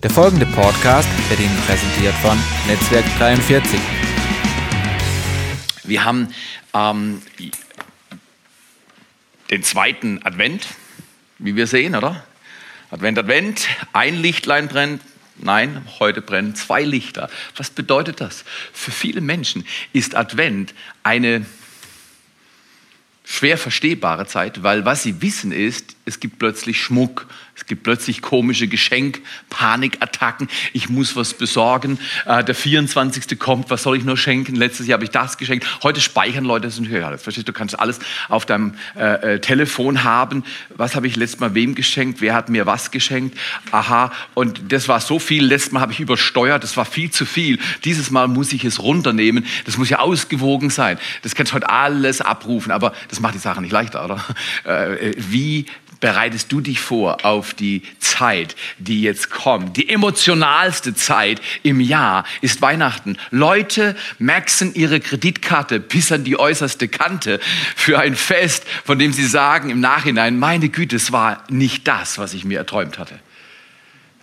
Der folgende Podcast wird Ihnen präsentiert von Netzwerk 43. Wir haben ähm, den zweiten Advent, wie wir sehen, oder? Advent, Advent, ein Lichtlein brennt. Nein, heute brennen zwei Lichter. Was bedeutet das? Für viele Menschen ist Advent eine schwer verstehbare Zeit, weil was sie wissen ist, es gibt plötzlich Schmuck, es gibt plötzlich komische Geschenk, Panikattacken, ich muss was besorgen, äh, der 24. kommt, was soll ich nur schenken, letztes Jahr habe ich das geschenkt, heute speichern Leute das ja, das. Verstehst du, du kannst alles auf deinem äh, äh, Telefon haben, was habe ich letztes Mal wem geschenkt, wer hat mir was geschenkt, aha, und das war so viel, letztes Mal habe ich übersteuert, das war viel zu viel, dieses Mal muss ich es runternehmen, das muss ja ausgewogen sein, das kannst du heute alles abrufen, aber das macht die Sache nicht leichter, oder? Äh, wie bereitest du dich vor auf die Zeit, die jetzt kommt? Die emotionalste Zeit im Jahr ist Weihnachten. Leute maxen ihre Kreditkarte bis an die äußerste Kante für ein Fest, von dem sie sagen im Nachhinein, meine Güte, es war nicht das, was ich mir erträumt hatte.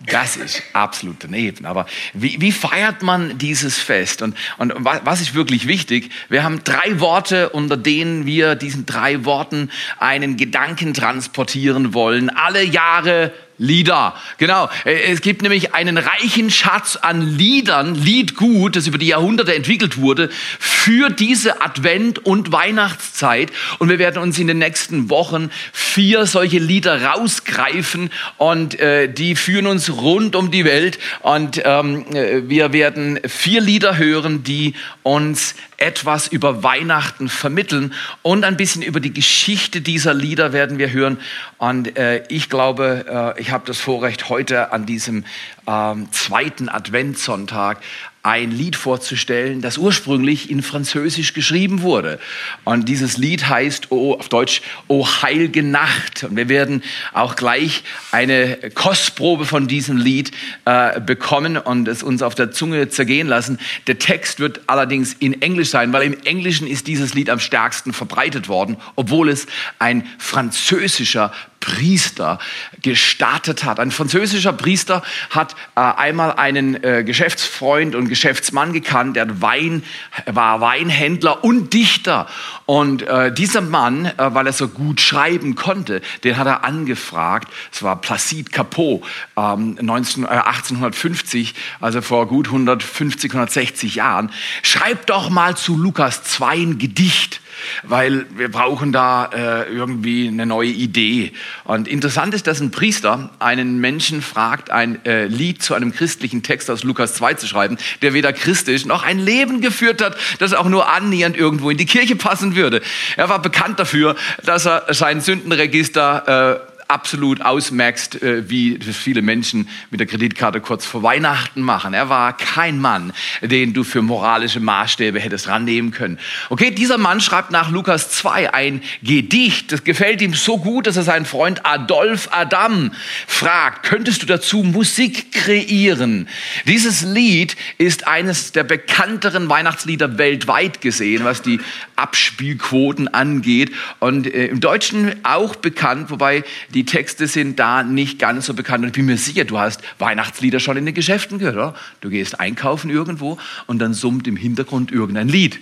Das ist absolut daneben. Aber wie, wie feiert man dieses Fest? Und, und was ist wirklich wichtig? Wir haben drei Worte, unter denen wir diesen drei Worten einen Gedanken transportieren wollen. Alle Jahre Lieder, genau. Äh, es gibt nämlich einen reichen Schatz an Liedern, Liedgut, das über die Jahrhunderte entwickelt wurde, für diese Advent- und Weihnachtszeit. Und wir werden uns in den nächsten Wochen vier solche Lieder rausgreifen und äh, die führen uns rund um die Welt. Und ähm, äh, wir werden vier Lieder hören, die uns etwas über Weihnachten vermitteln und ein bisschen über die Geschichte dieser Lieder werden wir hören. Und äh, ich glaube, äh, ich habe das Vorrecht, heute an diesem ähm, zweiten Adventssonntag ein Lied vorzustellen, das ursprünglich in Französisch geschrieben wurde. Und dieses Lied heißt oh, auf Deutsch O heilige Nacht. Und wir werden auch gleich eine Kostprobe von diesem Lied äh, bekommen und es uns auf der Zunge zergehen lassen. Der Text wird allerdings in Englisch sein, weil im Englischen ist dieses Lied am stärksten verbreitet worden, obwohl es ein französischer Priester gestartet hat. Ein französischer Priester hat äh, einmal einen äh, Geschäftsfreund und Geschäftsmann gekannt, der Wein, war Weinhändler und Dichter. Und äh, dieser Mann, äh, weil er so gut schreiben konnte, den hat er angefragt. Es war Placide Capot, ähm, 19, äh, 1850, also vor gut 150, 160 Jahren. Schreib doch mal zu Lukas 2 ein Gedicht weil wir brauchen da äh, irgendwie eine neue Idee. Und interessant ist, dass ein Priester einen Menschen fragt, ein äh, Lied zu einem christlichen Text aus Lukas 2 zu schreiben, der weder christlich noch ein Leben geführt hat, das auch nur annähernd irgendwo in die Kirche passen würde. Er war bekannt dafür, dass er sein Sündenregister äh, absolut ausmerkst, äh, wie viele Menschen mit der Kreditkarte kurz vor Weihnachten machen. Er war kein Mann, den du für moralische Maßstäbe hättest rannehmen können. Okay, dieser Mann schreibt nach Lukas 2 ein Gedicht. Das gefällt ihm so gut, dass er seinen Freund Adolf Adam fragt, könntest du dazu Musik kreieren? Dieses Lied ist eines der bekannteren Weihnachtslieder weltweit gesehen, was die Abspielquoten angeht. Und äh, im Deutschen auch bekannt, wobei die Texte sind da nicht ganz so bekannt. Und ich bin mir sicher, du hast Weihnachtslieder schon in den Geschäften gehört, oder? Du gehst einkaufen irgendwo und dann summt im Hintergrund irgendein Lied.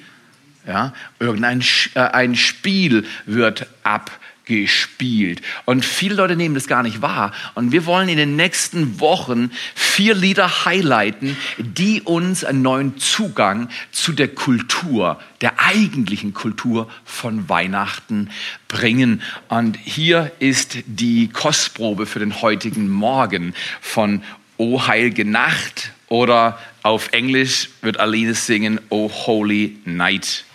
Ja, irgendein äh, ein Spiel wird ab gespielt. Und viele Leute nehmen das gar nicht wahr. Und wir wollen in den nächsten Wochen vier Lieder highlighten, die uns einen neuen Zugang zu der Kultur, der eigentlichen Kultur von Weihnachten bringen. Und hier ist die Kostprobe für den heutigen Morgen von O heilige Nacht oder auf Englisch wird Aline singen O Holy Night.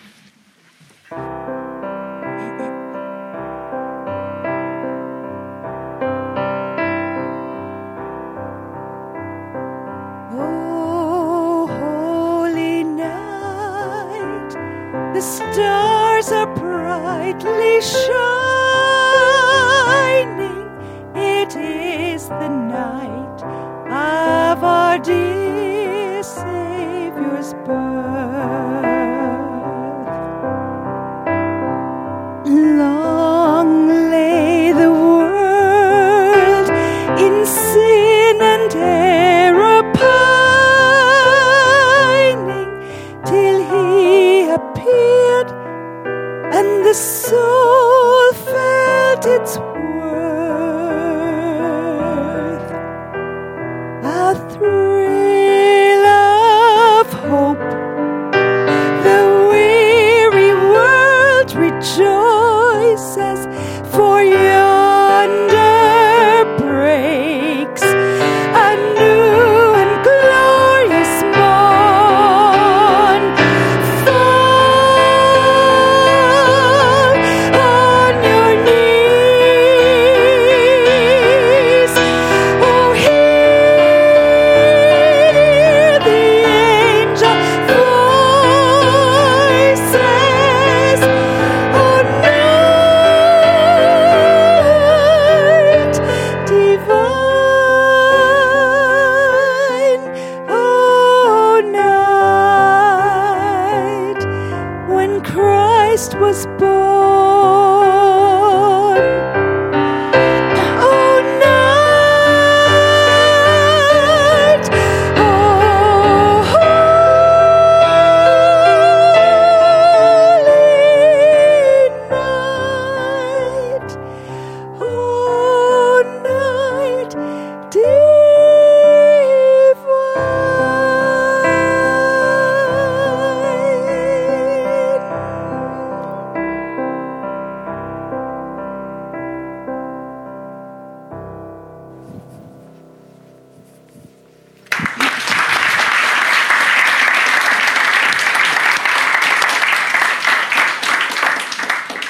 Brightly shining. It is the night of our dear Savior's birth. Long appeared, and the soul felt its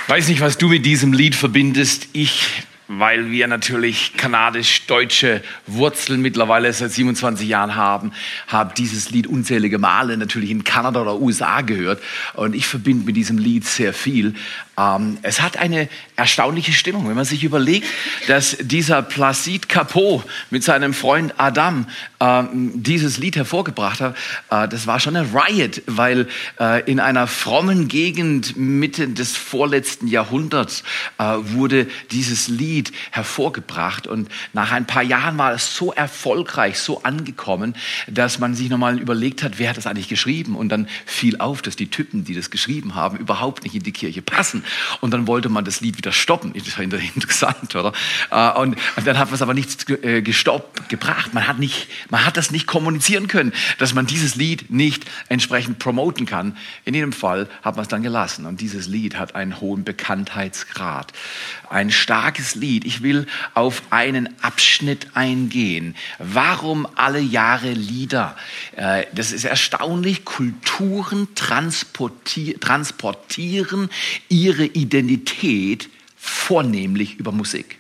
Weiß nicht, was du mit diesem Lied verbindest. Ich, weil wir natürlich kanadisch-deutsche Wurzeln mittlerweile seit 27 Jahren haben, habe dieses Lied unzählige Male natürlich in Kanada oder USA gehört. Und ich verbinde mit diesem Lied sehr viel. Ähm, es hat eine erstaunliche Stimmung, wenn man sich überlegt, dass dieser Placide Capot mit seinem Freund Adam ähm, dieses Lied hervorgebracht hat. Äh, das war schon eine Riot, weil äh, in einer frommen Gegend Mitte des vorletzten Jahrhunderts äh, wurde dieses Lied hervorgebracht. Und nach ein paar Jahren war es so erfolgreich, so angekommen, dass man sich nochmal überlegt hat, wer hat das eigentlich geschrieben? Und dann fiel auf, dass die Typen, die das geschrieben haben, überhaupt nicht in die Kirche passen und dann wollte man das Lied wieder stoppen. Das war interessant, oder? Äh, Und dann hat man es aber nicht äh, gestoppt, gebracht. Man hat, nicht, man hat das nicht kommunizieren können, dass man dieses Lied nicht entsprechend promoten kann. In jedem Fall hat man es dann gelassen. Und dieses Lied hat einen hohen Bekanntheitsgrad. Ein starkes Lied. Ich will auf einen Abschnitt eingehen. Warum alle Jahre Lieder? Äh, Das ist erstaunlich. Kulturen transporti- transportieren ihre Identität vornehmlich über Musik.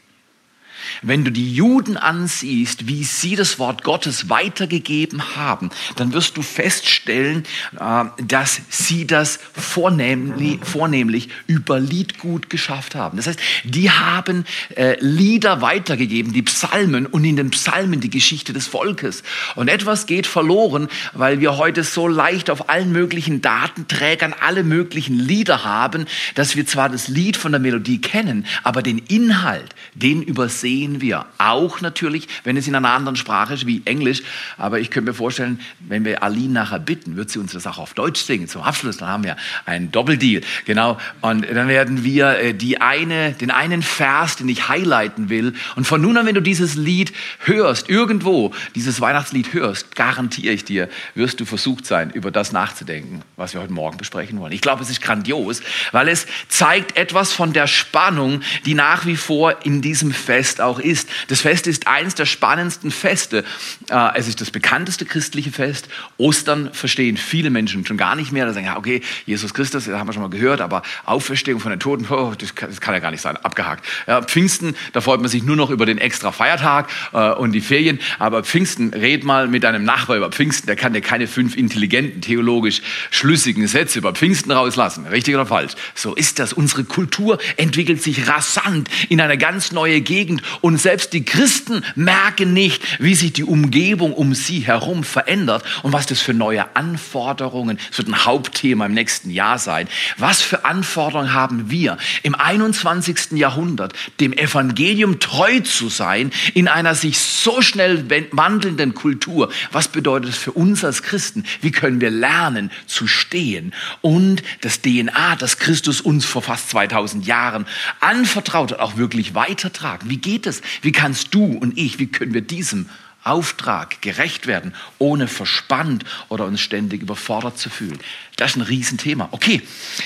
Wenn du die Juden ansiehst, wie sie das Wort Gottes weitergegeben haben, dann wirst du feststellen, äh, dass sie das vornehmlich, vornehmlich über Liedgut geschafft haben. Das heißt, die haben äh, Lieder weitergegeben, die Psalmen und in den Psalmen die Geschichte des Volkes. Und etwas geht verloren, weil wir heute so leicht auf allen möglichen Datenträgern alle möglichen Lieder haben, dass wir zwar das Lied von der Melodie kennen, aber den Inhalt, den übersehen wir. Auch natürlich, wenn es in einer anderen Sprache ist wie Englisch. Aber ich könnte mir vorstellen, wenn wir Aline nachher bitten, wird sie uns das auch auf Deutsch singen zum Abschluss. Dann haben wir einen Doppeldeal. Genau. Und dann werden wir äh, die eine, den einen Vers, den ich highlighten will. Und von nun an, wenn du dieses Lied hörst, irgendwo dieses Weihnachtslied hörst, garantiere ich dir, wirst du versucht sein, über das nachzudenken, was wir heute Morgen besprechen wollen. Ich glaube, es ist grandios, weil es zeigt etwas von der Spannung, die nach wie vor in diesem Fest auch ist. Das Fest ist eines der spannendsten Feste. Äh, Es ist das bekannteste christliche Fest. Ostern verstehen viele Menschen schon gar nicht mehr. Da sagen, ja, okay, Jesus Christus, das haben wir schon mal gehört, aber Auferstehung von den Toten, oh, das, kann, das kann ja gar nicht sein, abgehakt. Ja, Pfingsten, da freut man sich nur noch über den extra Feiertag äh, und die Ferien. Aber Pfingsten, red mal mit deinem Nachbar über Pfingsten, der kann dir keine fünf intelligenten, theologisch schlüssigen Sätze über Pfingsten rauslassen. Richtig oder falsch? So ist das. Unsere Kultur entwickelt sich rasant in eine ganz neue Gegend Und selbst die Christen merken nicht, wie sich die Umgebung um sie herum verändert und was das für neue Anforderungen, das wird ein Hauptthema im nächsten Jahr sein. Was für Anforderungen haben wir im 21. Jahrhundert, dem Evangelium treu zu sein, in einer sich so schnell wandelnden Kultur? Was bedeutet es für uns als Christen? Wie können wir lernen zu stehen und das DNA, das Christus uns vor fast 2000 Jahren anvertraut hat, auch wirklich weitertragen? Wie geht es? Wie kannst du und ich, wie können wir diesem Auftrag gerecht werden, ohne verspannt oder uns ständig überfordert zu fühlen. Das ist ein Riesenthema. Okay,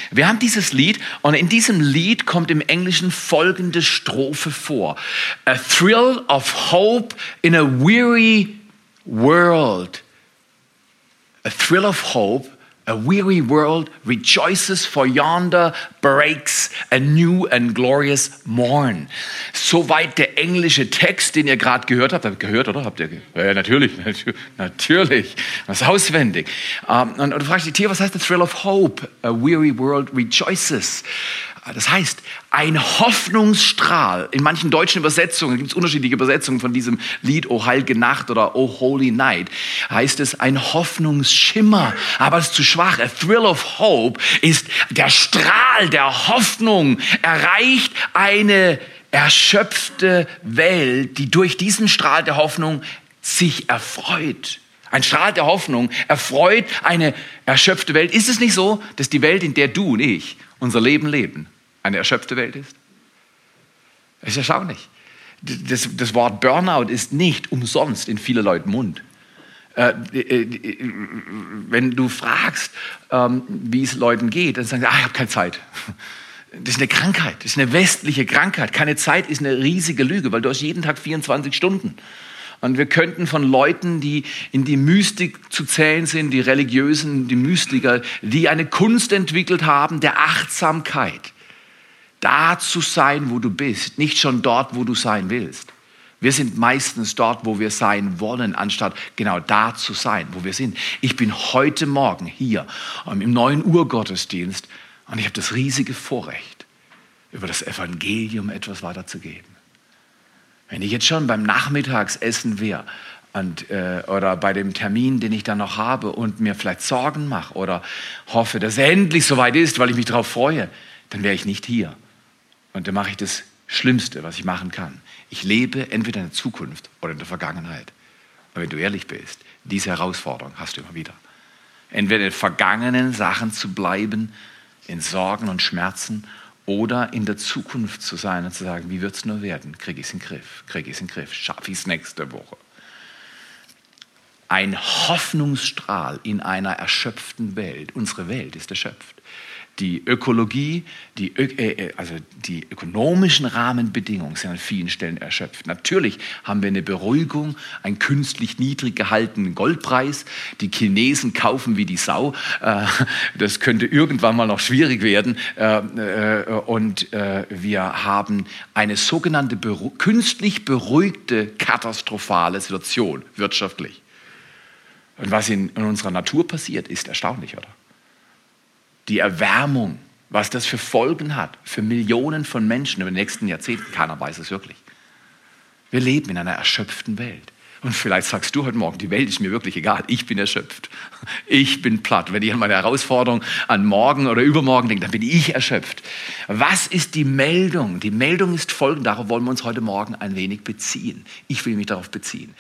wir haben dieses Lied und in diesem Lied kommt im Englischen folgende Strophe vor. A thrill of hope in a weary world. A thrill of hope A weary world rejoices for yonder breaks a new and glorious morn. Soweit der englische Text, den ihr gerade gehört habt. Habt ihr gehört, oder? Habt ihr? Ja, natürlich, natürlich. Das ist auswendig. Um, und, du fragst dich, was heißt the thrill of hope? A weary world rejoices. Das heißt, ein Hoffnungsstrahl. In manchen deutschen Übersetzungen gibt es unterschiedliche Übersetzungen von diesem Lied, O heilige Nacht oder O Holy Night. Heißt es ein Hoffnungsschimmer, aber es ist zu schwach. A thrill of hope ist der Strahl der Hoffnung erreicht eine erschöpfte Welt, die durch diesen Strahl der Hoffnung sich erfreut. Ein Strahl der Hoffnung erfreut eine erschöpfte Welt. Ist es nicht so, dass die Welt, in der du und ich unser Leben leben, eine erschöpfte Welt ist? Das ist erstaunlich. Das, das Wort Burnout ist nicht umsonst in vieler Leuten Mund. Äh, äh, wenn du fragst, ähm, wie es Leuten geht, dann sagen sie, ah, ich habe keine Zeit. Das ist eine Krankheit, das ist eine westliche Krankheit. Keine Zeit ist eine riesige Lüge, weil du hast jeden Tag 24 Stunden. Und wir könnten von Leuten, die in die Mystik zu zählen sind, die Religiösen, die Mystiker, die eine Kunst entwickelt haben der Achtsamkeit, da zu sein, wo du bist, nicht schon dort, wo du sein willst. Wir sind meistens dort, wo wir sein wollen, anstatt genau da zu sein, wo wir sind. Ich bin heute Morgen hier im neuen Urgottesdienst und ich habe das riesige Vorrecht, über das Evangelium etwas weiterzugeben. Wenn ich jetzt schon beim Nachmittagsessen wäre und, äh, oder bei dem Termin, den ich dann noch habe und mir vielleicht Sorgen mache oder hoffe, dass er endlich soweit ist, weil ich mich darauf freue, dann wäre ich nicht hier. Und dann mache ich das Schlimmste, was ich machen kann. Ich lebe entweder in der Zukunft oder in der Vergangenheit. Und wenn du ehrlich bist, diese Herausforderung hast du immer wieder. Entweder in vergangenen Sachen zu bleiben, in Sorgen und Schmerzen oder in der Zukunft zu sein und zu sagen, wie wird es nur werden? Kriege ich es in den Griff? Kriege ich es in den Griff? Schaffe ich es nächste Woche? Ein Hoffnungsstrahl in einer erschöpften Welt. Unsere Welt ist erschöpft die Ökologie, die, äh, äh, also die ökonomischen Rahmenbedingungen sind an vielen Stellen erschöpft. Natürlich haben wir eine Beruhigung, einen künstlich niedrig gehaltenen Goldpreis. Die Chinesen kaufen wie die Sau. Äh, das könnte irgendwann mal noch schwierig werden. Und wir haben eine sogenannte künstlich beruhigte katastrophale Situation wirtschaftlich. Und was in unserer Natur passiert, ist erstaunlich, oder? Die Erwärmung, was das für Folgen hat für Millionen von Menschen in den nächsten Jahrzehnten. Keiner weiß es wirklich. Wir leben in einer erschöpften Welt. Und vielleicht sagst du heute Morgen, die Welt ist mir wirklich egal, ich bin erschöpft. Ich bin platt. Wenn ich an meine Herausforderung an morgen oder übermorgen denke, dann bin ich erschöpft. Was ist die Meldung? Die Meldung ist folgende, darauf wollen wir uns heute Morgen ein wenig beziehen. Ich will mich darauf beziehen.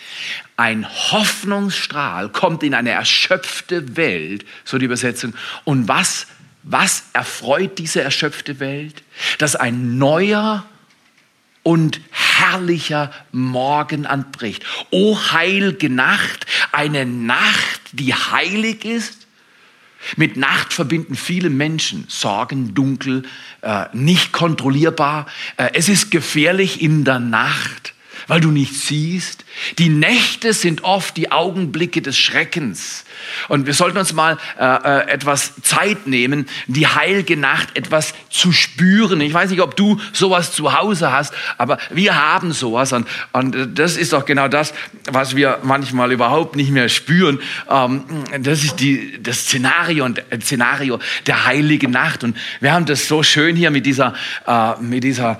Ein Hoffnungsstrahl kommt in eine erschöpfte Welt, so die Übersetzung. Und was, was erfreut diese erschöpfte Welt? Dass ein neuer und herrlicher Morgen anbricht. O heilige Nacht, eine Nacht, die heilig ist. Mit Nacht verbinden viele Menschen Sorgen, dunkel, äh, nicht kontrollierbar. Äh, es ist gefährlich in der Nacht, weil du nicht siehst. Die Nächte sind oft die Augenblicke des Schreckens. Und wir sollten uns mal äh, äh, etwas Zeit nehmen, die heilige Nacht etwas zu spüren. Ich weiß nicht, ob du sowas zu Hause hast, aber wir haben sowas. Und, und das ist doch genau das, was wir manchmal überhaupt nicht mehr spüren. Ähm, das ist die, das Szenario und äh, Szenario der heiligen Nacht. Und wir haben das so schön hier mit dieser, äh, mit dieser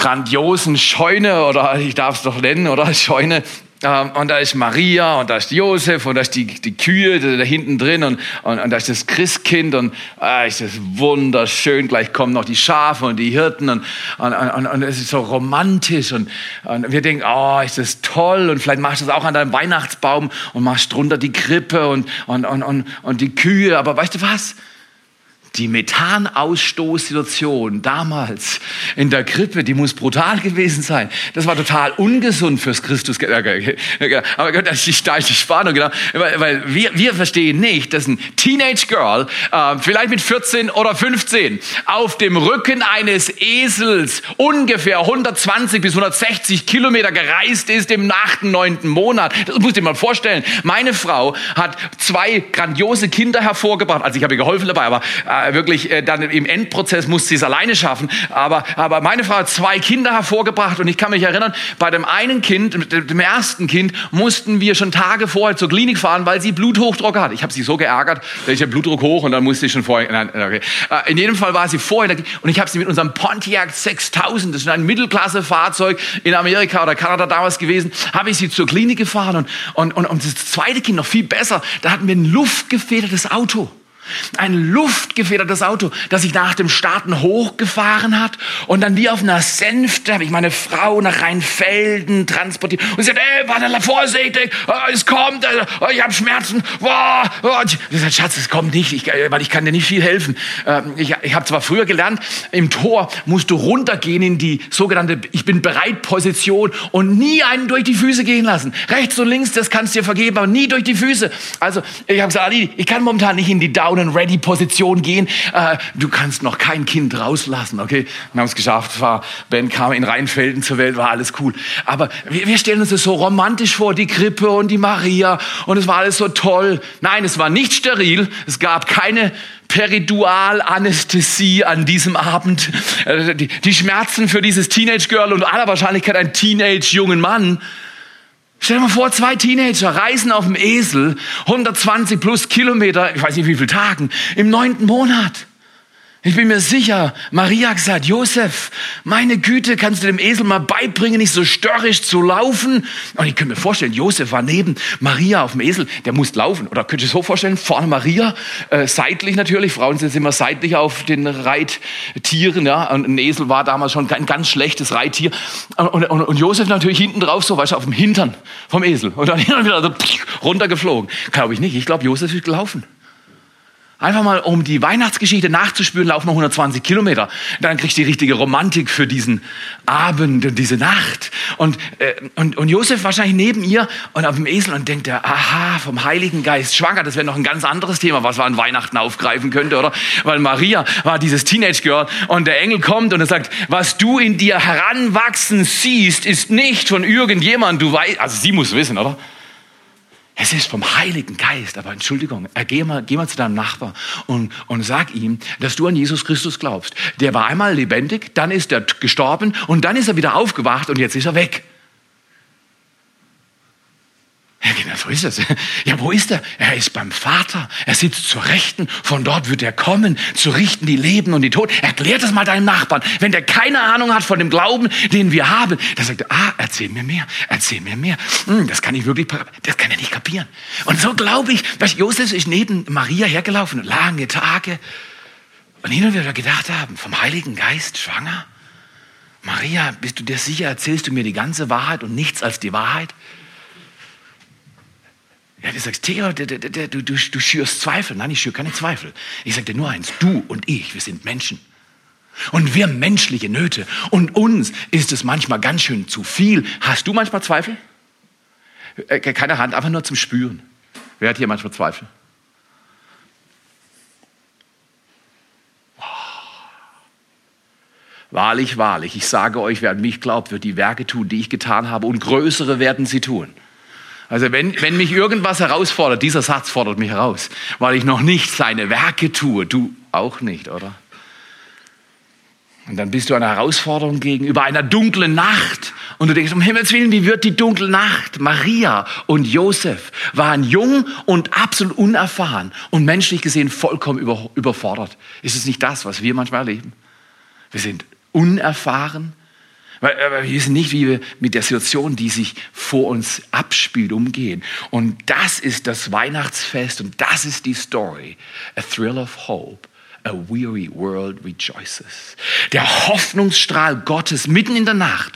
grandiosen Scheune oder ich darf es doch nennen, oder Scheune. Ähm, Und da ist Maria und da ist Josef und da ist die, die Kühe da, hinten drin und, und, und da ist das Christkind und ah, ist das wunderschön. Gleich kommen noch die Schafe und die Hirten und, und, und, und es ist so romantisch und, und wir denken, oh, ist das toll und vielleicht machst du das auch an deinem Weihnachtsbaum und machst drunter die Krippe und, und, und, und, und die Kühe. Aber weißt du was? Die Methanausstoßsituation damals in der Krippe, die muss brutal gewesen sein. Das war total ungesund fürs Christus. Aber Gott, das ist die Spannung, genau. Weil, wir, wir verstehen nicht, dass ein Teenage Girl, äh, vielleicht mit 14 oder 15, auf dem Rücken eines Esels ungefähr 120 bis 160 Kilometer gereist ist im achten, neunten Monat. Das musst du dir mal vorstellen. Meine Frau hat zwei grandiose Kinder hervorgebracht. Also ich habe ihr geholfen dabei, aber äh, wirklich äh, dann im Endprozess musste sie es alleine schaffen. Aber, aber meine Frau hat zwei Kinder hervorgebracht und ich kann mich erinnern, bei dem einen Kind, dem ersten Kind, mussten wir schon Tage vorher zur Klinik fahren, weil sie Bluthochdruck hat. Ich habe sie so geärgert, da ist der Blutdruck hoch und dann musste ich schon vorher. Nein, okay. Äh, In jedem Fall war sie vorher und ich habe sie mit unserem Pontiac 6000, das ist ein Mittelklasse-Fahrzeug in Amerika oder Kanada damals gewesen, habe ich sie zur Klinik gefahren und, und, und, und das zweite Kind noch viel besser, da hatten wir ein luftgefedertes Auto. Ein luftgefedertes Auto, das sich nach dem Starten hochgefahren hat und dann wie auf einer Sänfte habe ich meine Frau nach Rheinfelden transportiert und sie sagt, ey, warte, vorsichtig, oh, es kommt, oh, ich habe Schmerzen, oh, oh. Ich sage, Schatz, es kommt nicht, ich, weil ich kann dir nicht viel helfen. Ähm, Ich, ich habe zwar früher gelernt, im Tor musst du runtergehen in die sogenannte Ich bin bereit Position und nie einen durch die Füße gehen lassen. Rechts und links, das kannst du dir vergeben, aber nie durch die Füße. Also ich habe gesagt, Ali, ich kann momentan nicht in die Down and Ready Position gehen. Äh, du kannst noch kein Kind rauslassen, okay? Wir haben es geschafft. War, ben kam in Rheinfelden zur Welt, war alles cool. Aber wir, wir stellen uns das so romantisch vor, die Krippe und die Maria und es war alles so toll. Nein, es war nicht steril. Es gab keine Peridualanästhesie an diesem Abend. Äh, Die, die Schmerzen für dieses Teenage Girl und aller Wahrscheinlichkeit ein Teenage jungen Mann. Stell dir mal vor, zwei Teenager reisen auf dem Esel 120 plus Kilometer, ich weiß nicht wie viele Tagen, im neunten Monat. Ich bin mir sicher, Maria hat gesagt, Josef, meine Güte, kannst du dem Esel mal beibringen, nicht so störrisch zu laufen? Und ich könnte mir vorstellen, Josef war neben Maria auf dem Esel, der muss laufen. Oder könnt ihr so vorstellen, vorne Maria, äh, seitlich natürlich, Frauen sind immer seitlich auf den Reittieren, ja, und ein Esel war damals schon ein ganz schlechtes Reittier. Und, und, und Josef natürlich hinten drauf, so, weißt du, auf dem Hintern vom Esel. Und dann wieder so runtergeflogen. Glaube ich nicht, ich glaube, Josef ist gelaufen. Einfach mal, um die Weihnachtsgeschichte nachzuspüren, laufen wir 120 Kilometer. Dann kriegst du die richtige Romantik für diesen Abend und diese Nacht. Und, äh, und, und Josef wahrscheinlich neben ihr und auf dem Esel und denkt er, aha, vom Heiligen Geist schwanger. Das wäre noch ein ganz anderes Thema, was man an Weihnachten aufgreifen könnte, oder? Weil Maria war dieses Teenage Girl und der Engel kommt und er sagt, was du in dir heranwachsen siehst, ist nicht von irgendjemand. Du weißt, also sie muss wissen, oder? Es ist vom Heiligen Geist, aber Entschuldigung, äh, geh mal, geh mal zu deinem Nachbar und, und sag ihm, dass du an Jesus Christus glaubst. Der war einmal lebendig, dann ist er gestorben und dann ist er wieder aufgewacht und jetzt ist er weg. Ja, genau, so ist es. Ja, wo ist er? Er ist beim Vater. Er sitzt zur Rechten. Von dort wird er kommen, zu richten die Leben und die Toten. Erklär das mal deinem Nachbarn. Wenn der keine Ahnung hat von dem Glauben, den wir haben, dann sagt er, ah, erzähl mir mehr, erzähl mir mehr. Hm, das kann ich wirklich, das kann er nicht kapieren. Und so glaube ich, dass Josef ist neben Maria hergelaufen, lange Tage. Und hin und wieder gedacht haben, vom Heiligen Geist schwanger? Maria, bist du dir sicher, erzählst du mir die ganze Wahrheit und nichts als die Wahrheit? Ja, du sagst, Theo, du, du, du, schürst Zweifel. Nein, ich schüre keine Zweifel. Ich sage dir nur eins, du und ich, wir sind Menschen. Und wir haben menschliche Nöte. Und uns ist es manchmal ganz schön zu viel. Hast du manchmal Zweifel? Äh, Keine Hand, einfach nur zum Spüren. Wer hat hier manchmal Zweifel? Wahrlich, wahrlich, ich sage euch, wer an mich glaubt, wird die Werke tun, die ich getan habe, und größere werden sie tun. Also wenn, wenn mich irgendwas herausfordert, dieser Satz fordert mich heraus, weil ich noch nicht seine Werke tue, du auch nicht, oder? Und dann bist du einer Herausforderung gegenüber einer dunklen Nacht. Und du denkst, um Himmels Willen, wie wird die dunkle Nacht? Maria und Josef waren jung und absolut unerfahren und menschlich gesehen vollkommen über, überfordert. Ist es nicht das, was wir manchmal erleben? Wir sind unerfahren. Weil, wir wissen nicht, wie wir mit der Situation, die sich vor uns abspielt, umgehen. Und das ist das Weihnachtsfest und das ist die Story. A thrill of hope. A weary world rejoices. Der Hoffnungsstrahl Gottes mitten in der Nacht.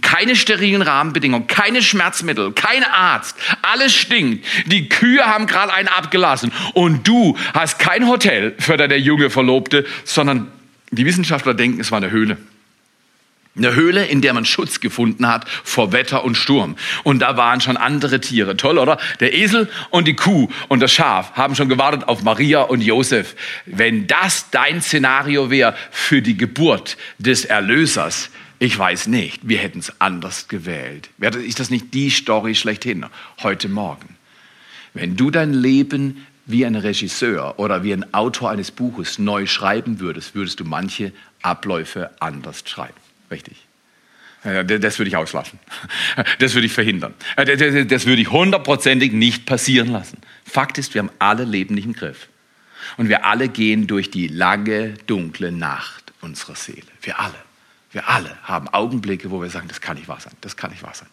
Keine sterilen Rahmenbedingungen, keine Schmerzmittel, kein Arzt. Alles stinkt. Die Kühe haben gerade einen abgelassen. Und du hast kein Hotel für deine junge Verlobte, sondern die Wissenschaftler denken, es war eine Höhle. Eine Höhle, in der man Schutz gefunden hat vor Wetter und Sturm. Und da waren schon andere Tiere. Toll, oder? Der Esel und die Kuh und das Schaf haben schon gewartet auf Maria und Josef. Wenn das dein Szenario wäre für die Geburt des Erlösers, ich weiß nicht, wir hätten es anders gewählt. Ist das nicht die Story schlechthin heute Morgen? Wenn du dein Leben wie ein Regisseur oder wie ein Autor eines Buches neu schreiben würdest, würdest du manche Abläufe anders schreiben. Richtig. Das würde ich auslassen. Das würde ich verhindern. Das würde ich hundertprozentig nicht passieren lassen. Fakt ist, wir haben alle Leben nicht im Griff. Und wir alle gehen durch die lange, dunkle Nacht unserer Seele. Wir alle. Wir alle haben Augenblicke, wo wir sagen, das kann nicht wahr sein, das kann nicht wahr sein.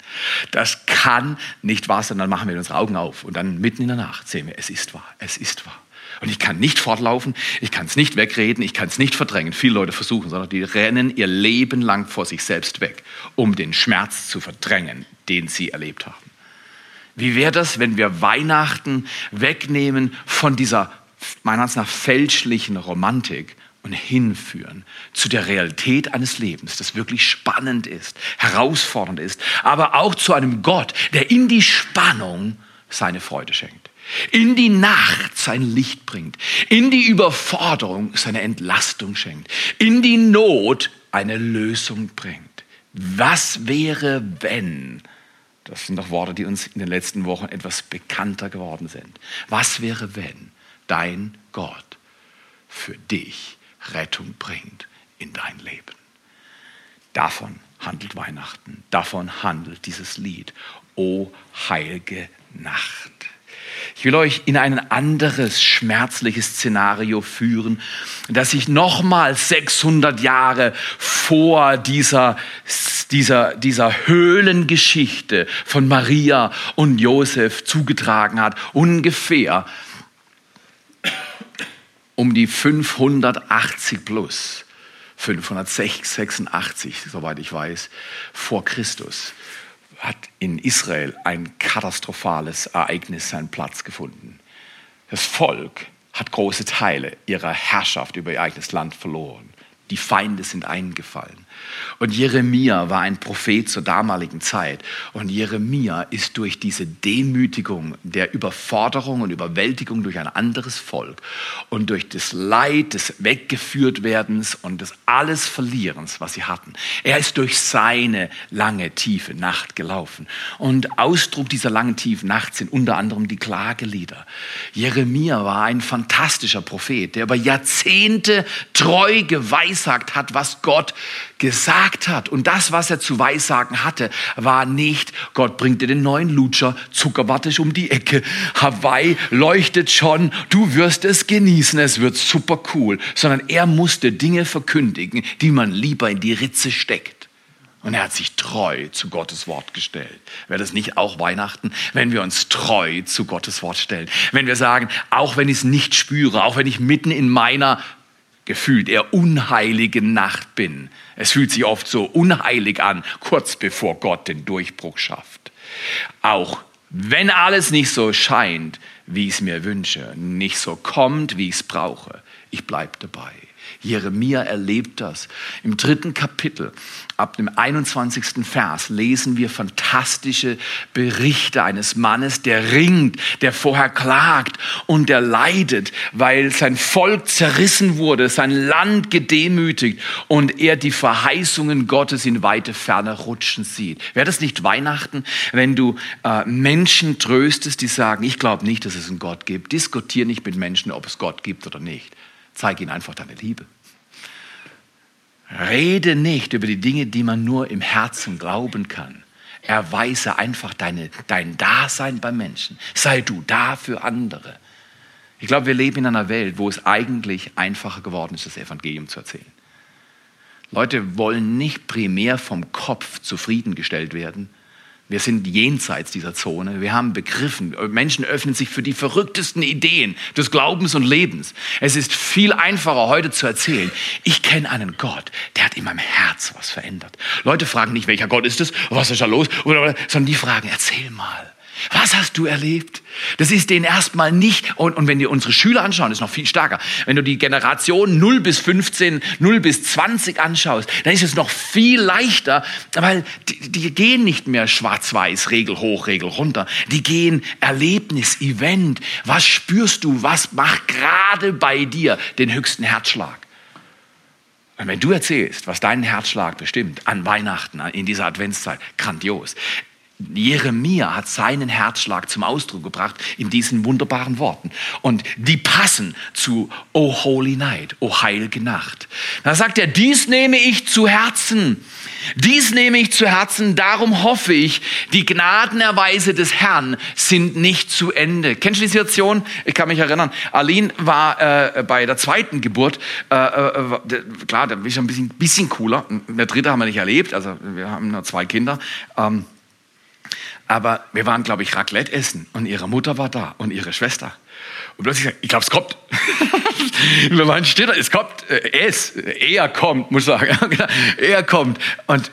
Das kann nicht wahr sein. Dann machen wir unsere Augen auf und dann mitten in der Nacht sehen wir, es ist wahr, es ist wahr. Und ich kann nicht fortlaufen, ich kann es nicht wegreden, ich kann es nicht verdrängen. Viele Leute versuchen, sondern die rennen ihr Leben lang vor sich selbst weg, um den Schmerz zu verdrängen, den sie erlebt haben. Wie wäre das, wenn wir Weihnachten wegnehmen von dieser, meiner Ansicht nach, fälschlichen Romantik und hinführen zu der Realität eines Lebens, das wirklich spannend ist, herausfordernd ist, aber auch zu einem Gott, der in die Spannung seine Freude schenkt in die Nacht sein Licht bringt, in die Überforderung seine Entlastung schenkt, in die Not eine Lösung bringt. Was wäre, wenn? Das sind doch Worte, die uns in den letzten Wochen etwas bekannter geworden sind. Was wäre, wenn dein Gott für dich Rettung bringt in dein Leben? Davon handelt Weihnachten, davon handelt dieses Lied. O heilige Nacht. Ich will euch in ein anderes schmerzliches Szenario führen, das sich nochmal 600 Jahre vor dieser, dieser, dieser Höhlengeschichte von Maria und Josef zugetragen hat. Ungefähr um die 580 plus. 586, soweit ich weiß, vor Christus hat in Israel ein katastrophales Ereignis seinen Platz gefunden. Das Volk hat große Teile ihrer Herrschaft über ihr eigenes Land verloren. Die Feinde sind eingefallen. Und Jeremia war ein Prophet zur damaligen Zeit. Und Jeremia ist durch diese Demütigung der Überforderung und Überwältigung durch ein anderes Volk und durch das Leid des Weggeführtwerdens und des alles Verlierens, was sie hatten, er ist durch seine lange, tiefe Nacht gelaufen. Und Ausdruck dieser langen, tiefen Nacht sind unter anderem die Klagelieder. Jeremia war ein fantastischer Prophet, der über Jahrzehnte treu geweissagt hat, was Gott gesagt hat. Und das, was er zu weissagen hatte, war nicht, Gott bringt dir den neuen Lutscher, Zuckerwatte ist um die Ecke, Hawaii leuchtet schon, du wirst es genießen, es wird super cool, sondern er musste Dinge verkündigen, die man lieber in die Ritze steckt. Und er hat sich treu zu Gottes Wort gestellt. Wäre das nicht auch Weihnachten, wenn wir uns treu zu Gottes Wort stellen? Wenn wir sagen, auch wenn ich es nicht spüre, auch wenn ich mitten in meiner gefühlt eher unheiligen Nacht bin. Es fühlt sich oft so unheilig an, kurz bevor Gott den Durchbruch schafft. Auch wenn alles nicht so scheint, wie ich es mir wünsche, nicht so kommt, wie ich es brauche, ich bleibe dabei. Jeremia erlebt das. Im dritten Kapitel, ab dem 21. Vers, lesen wir fantastische Berichte eines Mannes, der ringt, der vorher klagt und der leidet, weil sein Volk zerrissen wurde, sein Land gedemütigt und er die Verheißungen Gottes in weite Ferne rutschen sieht. Wäre das nicht Weihnachten, wenn du äh, Menschen tröstest, die sagen, ich glaube nicht, dass es einen Gott gibt. Diskutier nicht mit Menschen, ob es Gott gibt oder nicht. Zeig ihnen einfach deine Liebe. Rede nicht über die Dinge, die man nur im Herzen glauben kann. Erweise einfach deine, dein Dasein beim Menschen. Sei du da für andere. Ich glaube, wir leben in einer Welt, wo es eigentlich einfacher geworden ist, das Evangelium zu erzählen. Leute wollen nicht primär vom Kopf zufriedengestellt werden. Wir sind jenseits dieser Zone. Wir haben begriffen, Menschen öffnen sich für die verrücktesten Ideen des Glaubens und Lebens. Es ist viel einfacher heute zu erzählen, ich kenne einen Gott, der hat in meinem Herz was verändert. Leute fragen nicht, welcher Gott ist es, was ist da los, sondern die fragen, erzähl mal. Was hast du erlebt? Das ist denen erstmal nicht, und, und wenn wir unsere Schüler anschauen, ist noch viel stärker. Wenn du die Generation 0 bis 15, 0 bis 20 anschaust, dann ist es noch viel leichter, weil die, die gehen nicht mehr schwarz-weiß, Regel hoch, Regel runter. Die gehen Erlebnis, Event. Was spürst du? Was macht gerade bei dir den höchsten Herzschlag? Und wenn du erzählst, was deinen Herzschlag bestimmt an Weihnachten, in dieser Adventszeit, grandios. Jeremia hat seinen Herzschlag zum Ausdruck gebracht in diesen wunderbaren Worten. Und die passen zu O Holy Night, O heilige Nacht. Da sagt er, dies nehme ich zu Herzen. Dies nehme ich zu Herzen, darum hoffe ich, die Gnadenerweise des Herrn sind nicht zu Ende. Kennst du die Situation? Ich kann mich erinnern, Aline war äh, bei der zweiten Geburt, äh, äh, klar, da ist ein bisschen, bisschen cooler. Der dritte haben wir nicht erlebt, also wir haben nur zwei Kinder. Ähm, aber wir waren, glaube ich, Raclette essen und ihre Mutter war da und ihre Schwester. Und plötzlich, ich glaube, es kommt. wir waren still, es kommt, äh, es, er kommt, muss ich sagen. Genau, er kommt. Und,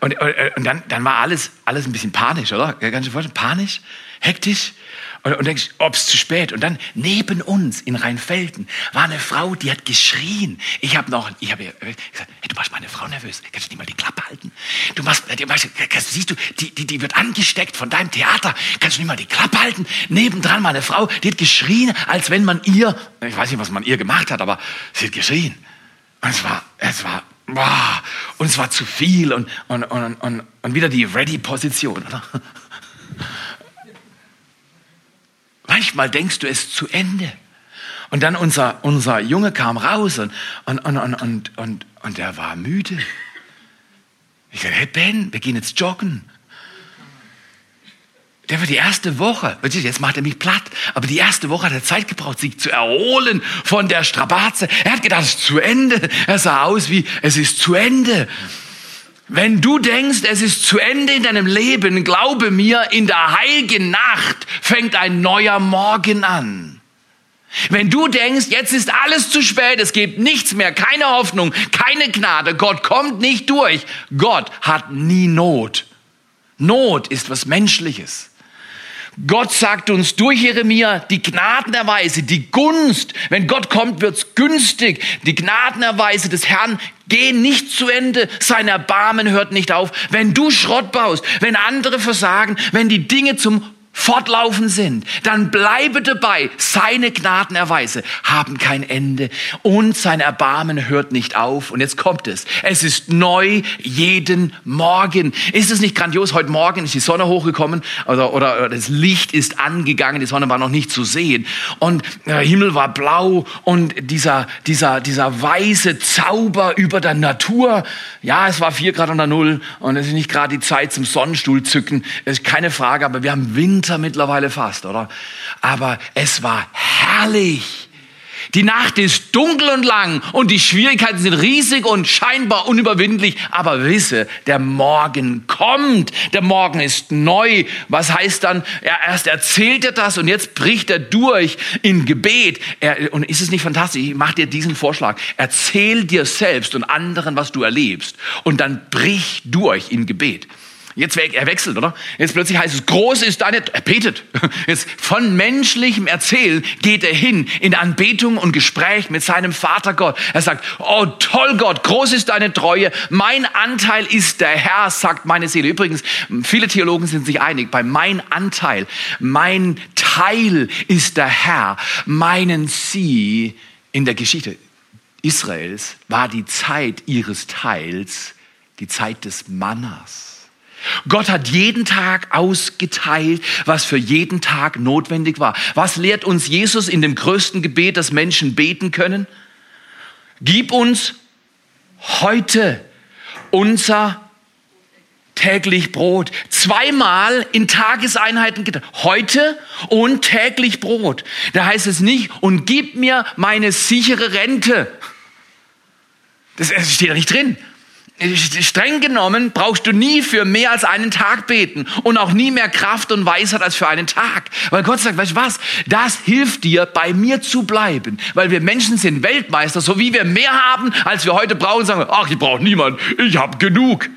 und, und dann, dann war alles, alles ein bisschen panisch, oder? Du dir vorstellen? Panisch, hektisch. Und, und denkst, ob es zu spät. Und dann neben uns in Rheinfelden war eine Frau, die hat geschrien. Ich habe noch, ich habe gesagt, hey, du machst meine Frau nervös. Kannst du nicht mal die Klappe halten? Du machst, du machst siehst du, die, die, die wird angesteckt von deinem Theater. Kannst du nicht mal die Klappe halten? Nebendran meine Frau, die hat geschrien, als wenn man ihr, ich weiß nicht, was man ihr gemacht hat, aber sie hat geschrien. Und es war, es war, wow, und es war zu viel und, und, und, und, und wieder die Ready-Position, oder? Manchmal denkst du es zu Ende. Und dann unser, unser Junge kam raus und, und, und, und, und, und, und er war müde. Ich sagte, hey Ben, wir gehen jetzt joggen. Der war die erste Woche, jetzt macht er mich platt, aber die erste Woche hat er Zeit gebraucht, sich zu erholen von der Strapaze. Er hat gedacht, es ist zu Ende. Er sah aus wie, es ist zu Ende. Wenn du denkst, es ist zu Ende in deinem Leben, glaube mir, in der heiligen Nacht fängt ein neuer Morgen an. Wenn du denkst, jetzt ist alles zu spät, es gibt nichts mehr, keine Hoffnung, keine Gnade, Gott kommt nicht durch. Gott hat nie Not. Not ist was Menschliches. Gott sagt uns durch Jeremia die Gnadenerweise, die Gunst. Wenn Gott kommt, wird's günstig. Die Gnadenerweise des Herrn gehen nicht zu Ende. Sein Erbarmen hört nicht auf. Wenn du Schrott baust, wenn andere versagen, wenn die Dinge zum fortlaufen sind, dann bleibe dabei. Seine Gnadenerweise haben kein Ende und sein Erbarmen hört nicht auf. Und jetzt kommt es. Es ist neu jeden Morgen. Ist es nicht grandios? Heute Morgen ist die Sonne hochgekommen oder, oder das Licht ist angegangen. Die Sonne war noch nicht zu sehen und der Himmel war blau und dieser, dieser, dieser weiße Zauber über der Natur. Ja, es war vier Grad unter Null und es ist nicht gerade die Zeit zum Sonnenstuhl zücken. Das ist keine Frage, aber wir haben Wind Winter mittlerweile fast, oder? Aber es war herrlich. Die Nacht ist dunkel und lang und die Schwierigkeiten sind riesig und scheinbar unüberwindlich. Aber wisse, der Morgen kommt. Der Morgen ist neu. Was heißt dann? Er erst erzählt er das und jetzt bricht er durch in Gebet. Er, und ist es nicht fantastisch? Ich mache dir diesen Vorschlag. Erzähl dir selbst und anderen, was du erlebst. Und dann brich durch in Gebet. Jetzt er wechselt, oder? Jetzt plötzlich heißt es, groß ist deine, er betet. Jetzt von menschlichem Erzählen geht er hin in Anbetung und Gespräch mit seinem Vater Gott. Er sagt, oh toll Gott, groß ist deine Treue. Mein Anteil ist der Herr, sagt meine Seele. Übrigens, viele Theologen sind sich einig, bei mein Anteil, mein Teil ist der Herr, meinen sie in der Geschichte Israels war die Zeit ihres Teils die Zeit des Mannas. Gott hat jeden Tag ausgeteilt, was für jeden Tag notwendig war. Was lehrt uns Jesus in dem größten Gebet, das Menschen beten können? Gib uns heute unser täglich Brot. Zweimal in Tageseinheiten getan. Heute und täglich Brot. Da heißt es nicht, und gib mir meine sichere Rente. Das steht da nicht drin. Streng genommen brauchst du nie für mehr als einen Tag beten und auch nie mehr Kraft und Weisheit als für einen Tag. Weil Gott sagt, weißt du was, das hilft dir, bei mir zu bleiben. Weil wir Menschen sind Weltmeister, so wie wir mehr haben, als wir heute brauchen, sagen wir, ach, ich brauche niemand, ich habe genug.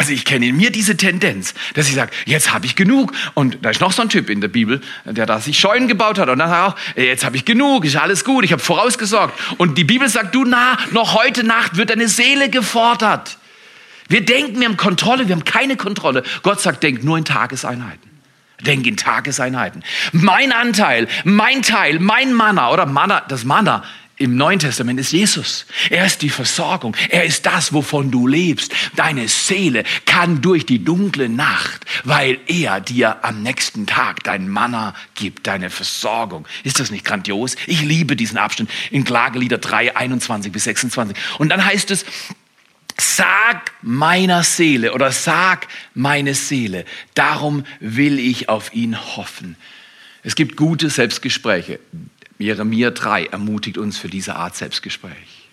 Also ich kenne in mir diese Tendenz, dass ich sage, jetzt habe ich genug. Und da ist noch so ein Typ in der Bibel, der da sich Scheunen gebaut hat. Und dann sagt er auch, jetzt habe ich genug, ist alles gut, ich habe vorausgesorgt. Und die Bibel sagt, du nah, noch heute Nacht wird deine Seele gefordert. Wir denken, wir haben Kontrolle, wir haben keine Kontrolle. Gott sagt, denk nur in Tageseinheiten. Denk in Tageseinheiten. Mein Anteil, mein Teil, mein Manna oder Manna, das Manna im Neuen Testament ist Jesus. Er ist die Versorgung. Er ist das, wovon du lebst. Deine Seele kann durch die dunkle Nacht, weil er dir am nächsten Tag dein Manna gibt, deine Versorgung. Ist das nicht grandios? Ich liebe diesen Abschnitt in Klagelieder 3, 21 bis 26. Und dann heißt es, Sag meiner Seele oder sag meine Seele, darum will ich auf ihn hoffen. Es gibt gute Selbstgespräche. Jeremia 3 ermutigt uns für diese Art Selbstgespräch.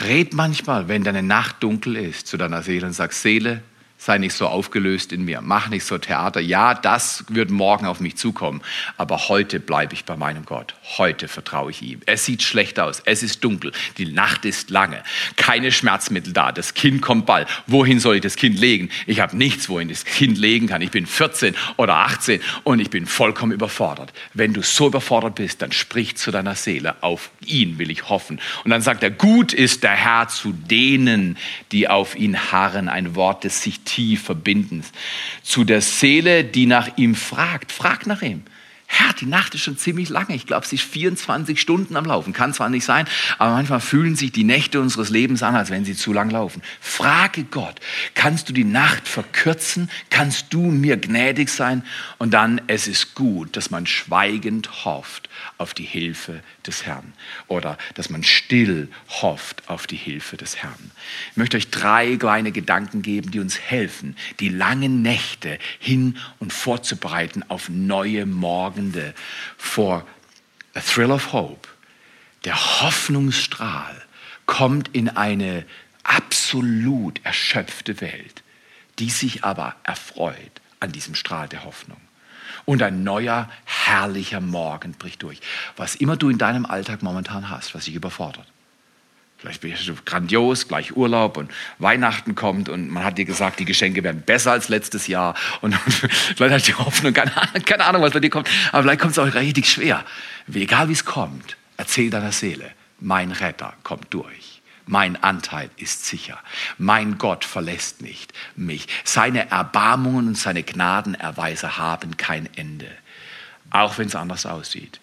Red manchmal, wenn deine Nacht dunkel ist, zu deiner Seele und sag, Seele, sei nicht so aufgelöst in mir, mach nicht so Theater. Ja, das wird morgen auf mich zukommen, aber heute bleibe ich bei meinem Gott. Heute vertraue ich ihm. Es sieht schlecht aus, es ist dunkel, die Nacht ist lange, keine Schmerzmittel da, das Kind kommt bald. Wohin soll ich das Kind legen? Ich habe nichts, wohin das Kind legen kann. Ich bin 14 oder 18 und ich bin vollkommen überfordert. Wenn du so überfordert bist, dann sprich zu deiner Seele, auf ihn will ich hoffen. Und dann sagt er, gut ist der Herr zu denen, die auf ihn harren, ein Wort des sich tief Verbindens. Zu der Seele, die nach ihm fragt. Frag nach ihm. Herr, die Nacht ist schon ziemlich lange. Ich glaube, sie ist 24 Stunden am Laufen. Kann zwar nicht sein, aber manchmal fühlen sich die Nächte unseres Lebens an, als wenn sie zu lang laufen. Frage Gott, kannst du die Nacht verkürzen? Kannst du mir gnädig sein? Und dann, es ist gut, dass man schweigend hofft auf die Hilfe des Herrn oder dass man still hofft auf die Hilfe des Herrn. Ich möchte euch drei kleine Gedanken geben, die uns helfen, die langen Nächte hin und vorzubereiten auf neue Morgende vor a thrill of hope. Der Hoffnungsstrahl kommt in eine absolut erschöpfte Welt, die sich aber erfreut an diesem Strahl der Hoffnung und ein neuer, herrlicher Morgen bricht durch. Was immer du in deinem Alltag momentan hast, was dich überfordert. Vielleicht bist du grandios, gleich Urlaub und Weihnachten kommt und man hat dir gesagt, die Geschenke werden besser als letztes Jahr und, vielleicht hast du Hoffnung, keine, keine Ahnung, was bei dir kommt, aber vielleicht kommt es auch richtig schwer. Egal wie es kommt, erzähl deiner Seele, mein Retter kommt durch. Mein Anteil ist sicher. Mein Gott verlässt nicht mich. Seine Erbarmungen und seine Gnadenerweise haben kein Ende. Auch wenn es anders aussieht.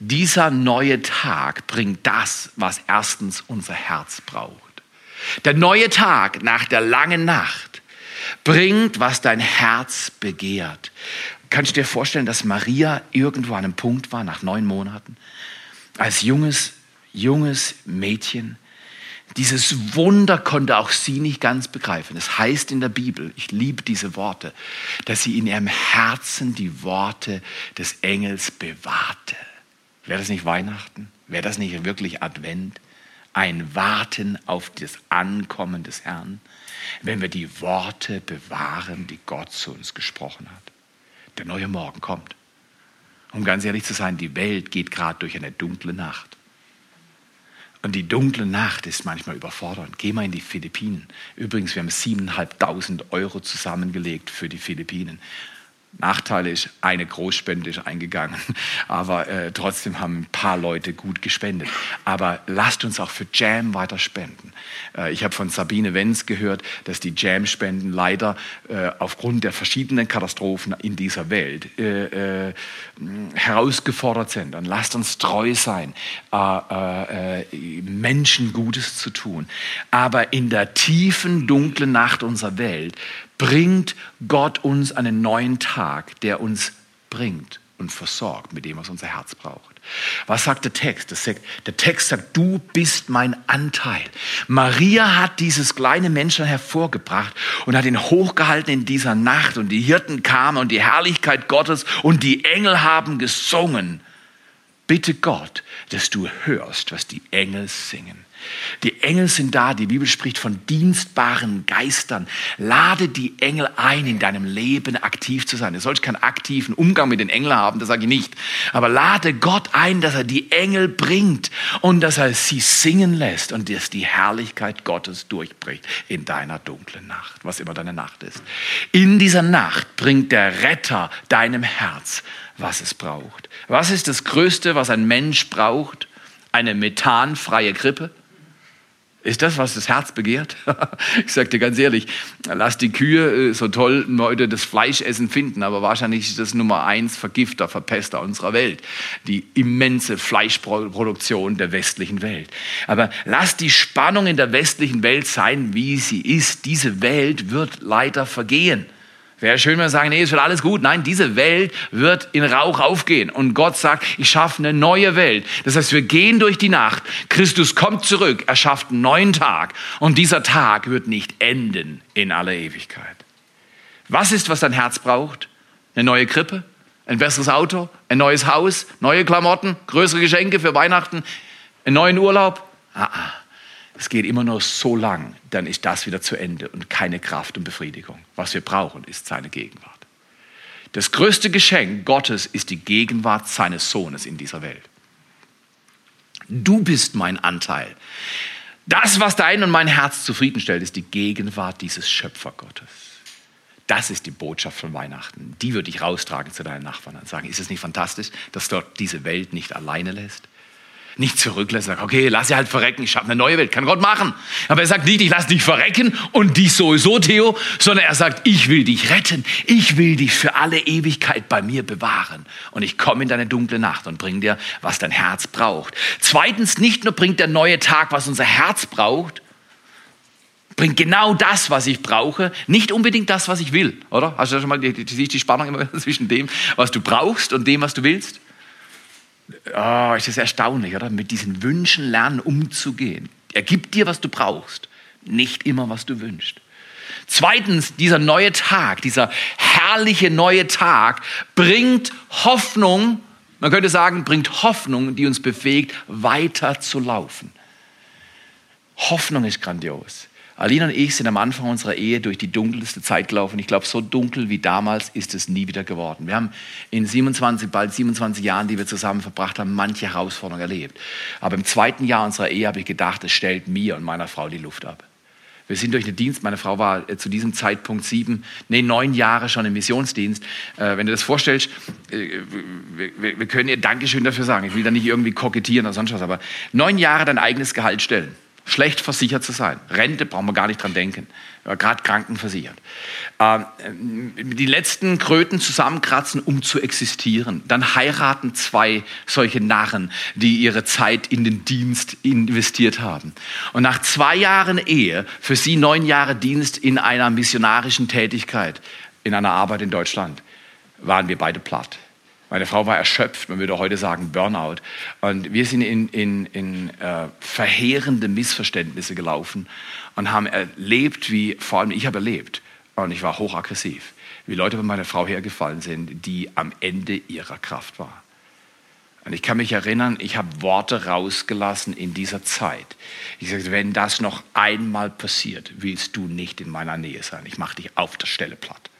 Dieser neue Tag bringt das, was erstens unser Herz braucht. Der neue Tag nach der langen Nacht bringt, was dein Herz begehrt. Kannst du dir vorstellen, dass Maria irgendwo an einem Punkt war nach neun Monaten? Als junges, junges Mädchen, dieses Wunder konnte auch sie nicht ganz begreifen. Es heißt in der Bibel, ich liebe diese Worte, dass sie in ihrem Herzen die Worte des Engels bewahrte. Wäre das nicht Weihnachten? Wäre das nicht wirklich Advent? Ein Warten auf das Ankommen des Herrn, wenn wir die Worte bewahren, die Gott zu uns gesprochen hat. Der neue Morgen kommt. Um ganz ehrlich zu sein, die Welt geht gerade durch eine dunkle Nacht. Und die dunkle Nacht ist manchmal überfordernd. Geh mal in die Philippinen. Übrigens, wir haben 7.500 Euro zusammengelegt für die Philippinen. Nachteil ist, eine Großspende ist eingegangen, aber äh, trotzdem haben ein paar Leute gut gespendet. Aber lasst uns auch für Jam weiter spenden. Äh, ich habe von Sabine Wenz gehört, dass die Jam-Spenden leider äh, aufgrund der verschiedenen Katastrophen in dieser Welt äh, äh, herausgefordert sind. Dann lasst uns treu sein, äh, Menschen Gutes zu tun. Aber in der tiefen, dunklen Nacht unserer Welt bringt Gott uns einen neuen Tag, der uns bringt und versorgt mit dem, was unser Herz braucht. Was sagt der Text? Der Text sagt, du bist mein Anteil. Maria hat dieses kleine Menschen hervorgebracht und hat ihn hochgehalten in dieser Nacht und die Hirten kamen und die Herrlichkeit Gottes und die Engel haben gesungen. Bitte Gott, dass du hörst, was die Engel singen. Die Engel sind da, die Bibel spricht von dienstbaren Geistern. Lade die Engel ein, in deinem Leben aktiv zu sein. Du sollst keinen aktiven Umgang mit den Engeln haben, das sage ich nicht. Aber lade Gott ein, dass er die Engel bringt und dass er sie singen lässt und dass die Herrlichkeit Gottes durchbricht in deiner dunklen Nacht, was immer deine Nacht ist. In dieser Nacht bringt der Retter deinem Herz, was es braucht. Was ist das Größte, was ein Mensch braucht? Eine methanfreie Krippe? Ist das, was das Herz begehrt? ich sage dir ganz ehrlich, lass die Kühe äh, so toll heute das Fleischessen finden, aber wahrscheinlich ist das Nummer eins Vergifter, Verpester unserer Welt. Die immense Fleischproduktion der westlichen Welt. Aber lass die Spannung in der westlichen Welt sein, wie sie ist. Diese Welt wird leider vergehen. Wäre schön, wenn wir sagen, nee, es wird alles gut. Nein, diese Welt wird in Rauch aufgehen. Und Gott sagt, ich schaffe eine neue Welt. Das heißt, wir gehen durch die Nacht. Christus kommt zurück. Er schafft einen neuen Tag. Und dieser Tag wird nicht enden in aller Ewigkeit. Was ist, was dein Herz braucht? Eine neue Krippe? Ein besseres Auto? Ein neues Haus? Neue Klamotten? Größere Geschenke für Weihnachten? Einen neuen Urlaub? Ah, ah. Es geht immer nur so lang, dann ist das wieder zu Ende und keine Kraft und Befriedigung. Was wir brauchen, ist seine Gegenwart. Das größte Geschenk Gottes ist die Gegenwart seines Sohnes in dieser Welt. Du bist mein Anteil. Das, was dein und mein Herz zufriedenstellt, ist die Gegenwart dieses Schöpfergottes. Das ist die Botschaft von Weihnachten. Die würde ich raustragen zu deinen Nachbarn und sagen, ist es nicht fantastisch, dass Gott diese Welt nicht alleine lässt? Nicht zurücklässt, sagt, okay, lass sie halt verrecken, ich schaffe eine neue Welt, kann Gott machen. Aber er sagt nicht, ich lass dich verrecken und dich sowieso, Theo, sondern er sagt, ich will dich retten, ich will dich für alle Ewigkeit bei mir bewahren. Und ich komme in deine dunkle Nacht und bring dir, was dein Herz braucht. Zweitens, nicht nur bringt der neue Tag, was unser Herz braucht, bringt genau das, was ich brauche, nicht unbedingt das, was ich will, oder? Hast du schon mal die, die, die Spannung immer zwischen dem, was du brauchst und dem, was du willst? Oh, ist das erstaunlich, oder? Mit diesen Wünschen lernen umzugehen. Er gibt dir, was du brauchst, nicht immer, was du wünschst. Zweitens, dieser neue Tag, dieser herrliche neue Tag bringt Hoffnung, man könnte sagen, bringt Hoffnung, die uns befähigt, weiter zu laufen. Hoffnung ist grandios. Alina und ich sind am Anfang unserer Ehe durch die dunkelste Zeit gelaufen. Ich glaube, so dunkel wie damals ist es nie wieder geworden. Wir haben in 27, bald 27 Jahren, die wir zusammen verbracht haben, manche Herausforderungen erlebt. Aber im zweiten Jahr unserer Ehe habe ich gedacht, es stellt mir und meiner Frau die Luft ab. Wir sind durch den Dienst, meine Frau war äh, zu diesem Zeitpunkt sieben, nee, neun Jahre schon im Missionsdienst. Äh, wenn du das vorstellst, äh, wir, wir, können ihr Dankeschön dafür sagen. Ich will da nicht irgendwie kokettieren oder sonst was, aber neun Jahre dein eigenes Gehalt stellen schlecht versichert zu sein. Rente brauchen wir gar nicht dran denken. Gerade krankenversichert. Ähm, die letzten Kröten zusammenkratzen, um zu existieren. Dann heiraten zwei solche Narren, die ihre Zeit in den Dienst investiert haben. Und nach zwei Jahren Ehe, für sie neun Jahre Dienst in einer missionarischen Tätigkeit, in einer Arbeit in Deutschland, waren wir beide platt. Meine Frau war erschöpft, man würde heute sagen Burnout. Und wir sind in, in, in äh, verheerende Missverständnisse gelaufen und haben erlebt, wie, vor allem ich habe erlebt, und ich war hochaggressiv, wie Leute bei meiner Frau hergefallen sind, die am Ende ihrer Kraft waren. Und ich kann mich erinnern, ich habe Worte rausgelassen in dieser Zeit. Ich sagte, wenn das noch einmal passiert, willst du nicht in meiner Nähe sein. Ich mache dich auf der Stelle platt.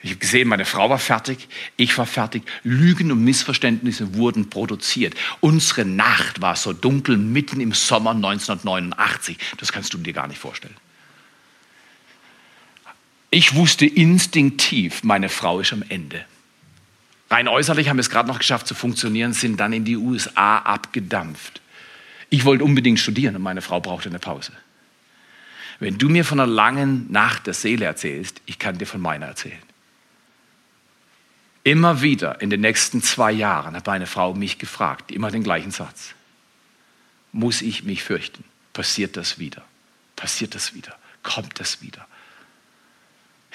Ich habe gesehen, meine Frau war fertig, ich war fertig. Lügen und Missverständnisse wurden produziert. Unsere Nacht war so dunkel mitten im Sommer 1989. Das kannst du dir gar nicht vorstellen. Ich wusste instinktiv, meine Frau ist am Ende. Rein äußerlich haben wir es gerade noch geschafft zu funktionieren, sind dann in die USA abgedampft. Ich wollte unbedingt studieren und meine Frau brauchte eine Pause. Wenn du mir von einer langen Nacht der Seele erzählst, ich kann dir von meiner erzählen. Immer wieder in den nächsten zwei Jahren hat meine Frau mich gefragt, immer den gleichen Satz. Muss ich mich fürchten? Passiert das wieder? Passiert das wieder? Kommt das wieder?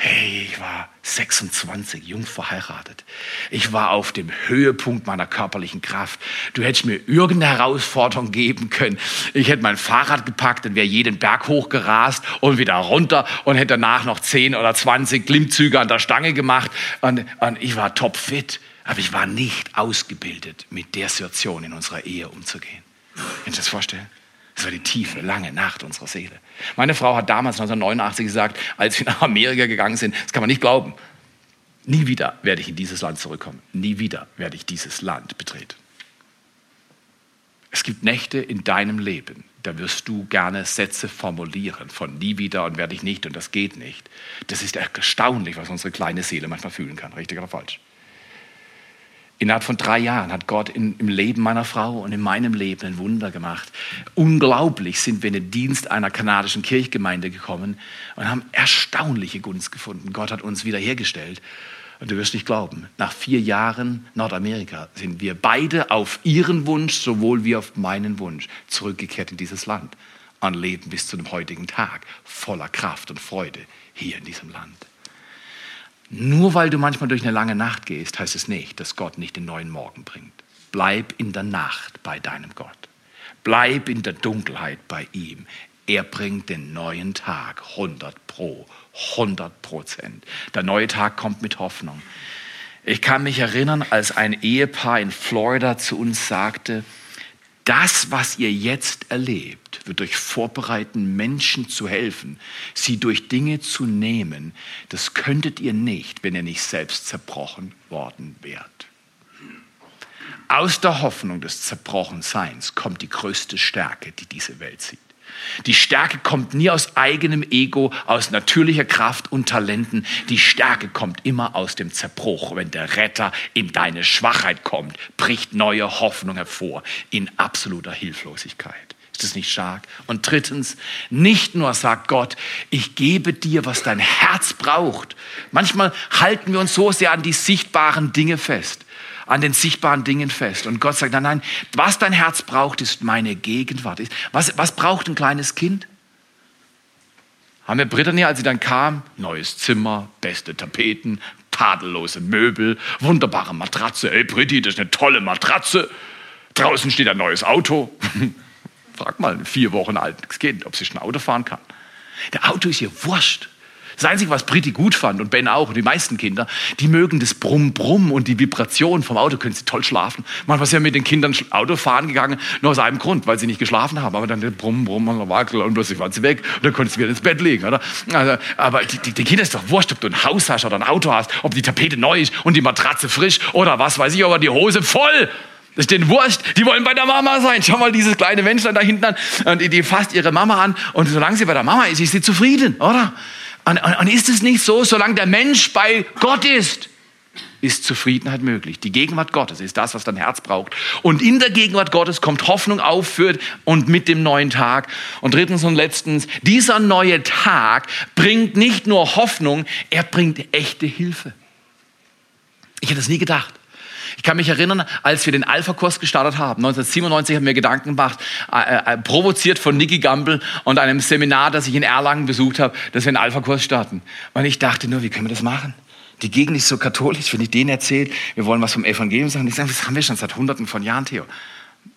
Hey, ich war 26, jung verheiratet. Ich war auf dem Höhepunkt meiner körperlichen Kraft. Du hättest mir irgendeine Herausforderung geben können. Ich hätte mein Fahrrad gepackt und wäre jeden Berg hochgerast und wieder runter und hätte danach noch 10 oder 20 Klimmzüge an der Stange gemacht. Und, und ich war topfit. Aber ich war nicht ausgebildet, mit der Situation in unserer Ehe umzugehen. Kannst du das vorstellen? Das war die tiefe, lange Nacht unserer Seele. Meine Frau hat damals 1989 gesagt, als wir nach Amerika gegangen sind, das kann man nicht glauben, nie wieder werde ich in dieses Land zurückkommen. Nie wieder werde ich dieses Land betreten. Es gibt Nächte in deinem Leben, da wirst du gerne Sätze formulieren von nie wieder und werde ich nicht und das geht nicht. Das ist erstaunlich, was unsere kleine Seele manchmal fühlen kann, richtig oder falsch. Innerhalb von drei Jahren hat Gott in, im Leben meiner Frau und in meinem Leben ein Wunder gemacht. Unglaublich sind wir in den Dienst einer kanadischen Kirchgemeinde gekommen und haben erstaunliche Gunst gefunden. Gott hat uns wiederhergestellt. Und du wirst nicht glauben, nach vier Jahren Nordamerika sind wir beide auf ihren Wunsch, sowohl wie auf meinen Wunsch, zurückgekehrt in dieses Land und leben bis zu dem heutigen Tag voller Kraft und Freude hier in diesem Land. Nur weil du manchmal durch eine lange Nacht gehst, heißt es nicht, dass Gott nicht den neuen Morgen bringt. Bleib in der Nacht bei deinem Gott. Bleib in der Dunkelheit bei ihm. Er bringt den neuen Tag 100 pro 100 Prozent. Der neue Tag kommt mit Hoffnung. Ich kann mich erinnern, als ein Ehepaar in Florida zu uns sagte, das, was ihr jetzt erlebt, wird euch vorbereiten, Menschen zu helfen, sie durch Dinge zu nehmen. Das könntet ihr nicht, wenn ihr nicht selbst zerbrochen worden wärt. Aus der Hoffnung des Zerbrochenseins kommt die größte Stärke, die diese Welt sieht. Die Stärke kommt nie aus eigenem Ego, aus natürlicher Kraft und Talenten. Die Stärke kommt immer aus dem Zerbruch. Wenn der Retter in deine Schwachheit kommt, bricht neue Hoffnung hervor in absoluter Hilflosigkeit. Ist das nicht stark? Und drittens, nicht nur sagt Gott, ich gebe dir, was dein Herz braucht. Manchmal halten wir uns so sehr an die sichtbaren Dinge fest an den sichtbaren Dingen fest. Und Gott sagt, nein, nein, was dein Herz braucht, ist meine Gegenwart. Was, was braucht ein kleines Kind? Haben wir Brittany, als sie dann kam, neues Zimmer, beste Tapeten, tadellose Möbel, wunderbare Matratze. Ey, Britti, das ist eine tolle Matratze. Draußen steht ein neues Auto. Frag mal vier Wochen altes Kind, ob sie schon Auto fahren kann. Der Auto ist ihr wurscht. Das Einzige, was Britti gut fand und Ben auch und die meisten Kinder, die mögen das Brumm-Brumm und die Vibration vom Auto, können sie toll schlafen. Manchmal sind wir mit den Kindern Auto fahren gegangen, nur aus einem Grund, weil sie nicht geschlafen haben. Aber dann der Brumm-Brumm und Wackel und plötzlich waren sie weg und dann konntest du wieder ins Bett legen. Oder? Also, aber die, die, die Kinder ist doch wurscht, ob du ein Haus hast oder ein Auto hast, ob die Tapete neu ist und die Matratze frisch oder was weiß ich, aber die Hose voll. Das ist denen wurscht. Die wollen bei der Mama sein. Schau mal dieses kleine Menschlein da hinten an. Und die, die fasst ihre Mama an. Und solange sie bei der Mama ist, ist sie zufrieden, oder? Und, und, und ist es nicht so, solange der Mensch bei Gott ist, ist Zufriedenheit möglich. Die Gegenwart Gottes ist das, was dein Herz braucht. Und in der Gegenwart Gottes kommt Hoffnung auf für und mit dem neuen Tag. Und drittens und letztens, dieser neue Tag bringt nicht nur Hoffnung, er bringt echte Hilfe. Ich hätte es nie gedacht. Ich kann mich erinnern, als wir den Alpha-Kurs gestartet haben, 1997 haben wir Gedanken gemacht, äh, äh, provoziert von Nicky Gamble und einem Seminar, das ich in Erlangen besucht habe, dass wir einen Alpha-Kurs starten. Und ich dachte nur, wie können wir das machen? Die Gegend ist so katholisch, wenn ich denen erzähle, wir wollen was vom Evangelium sagen, die sagen, das haben wir schon seit hunderten von Jahren, Theo.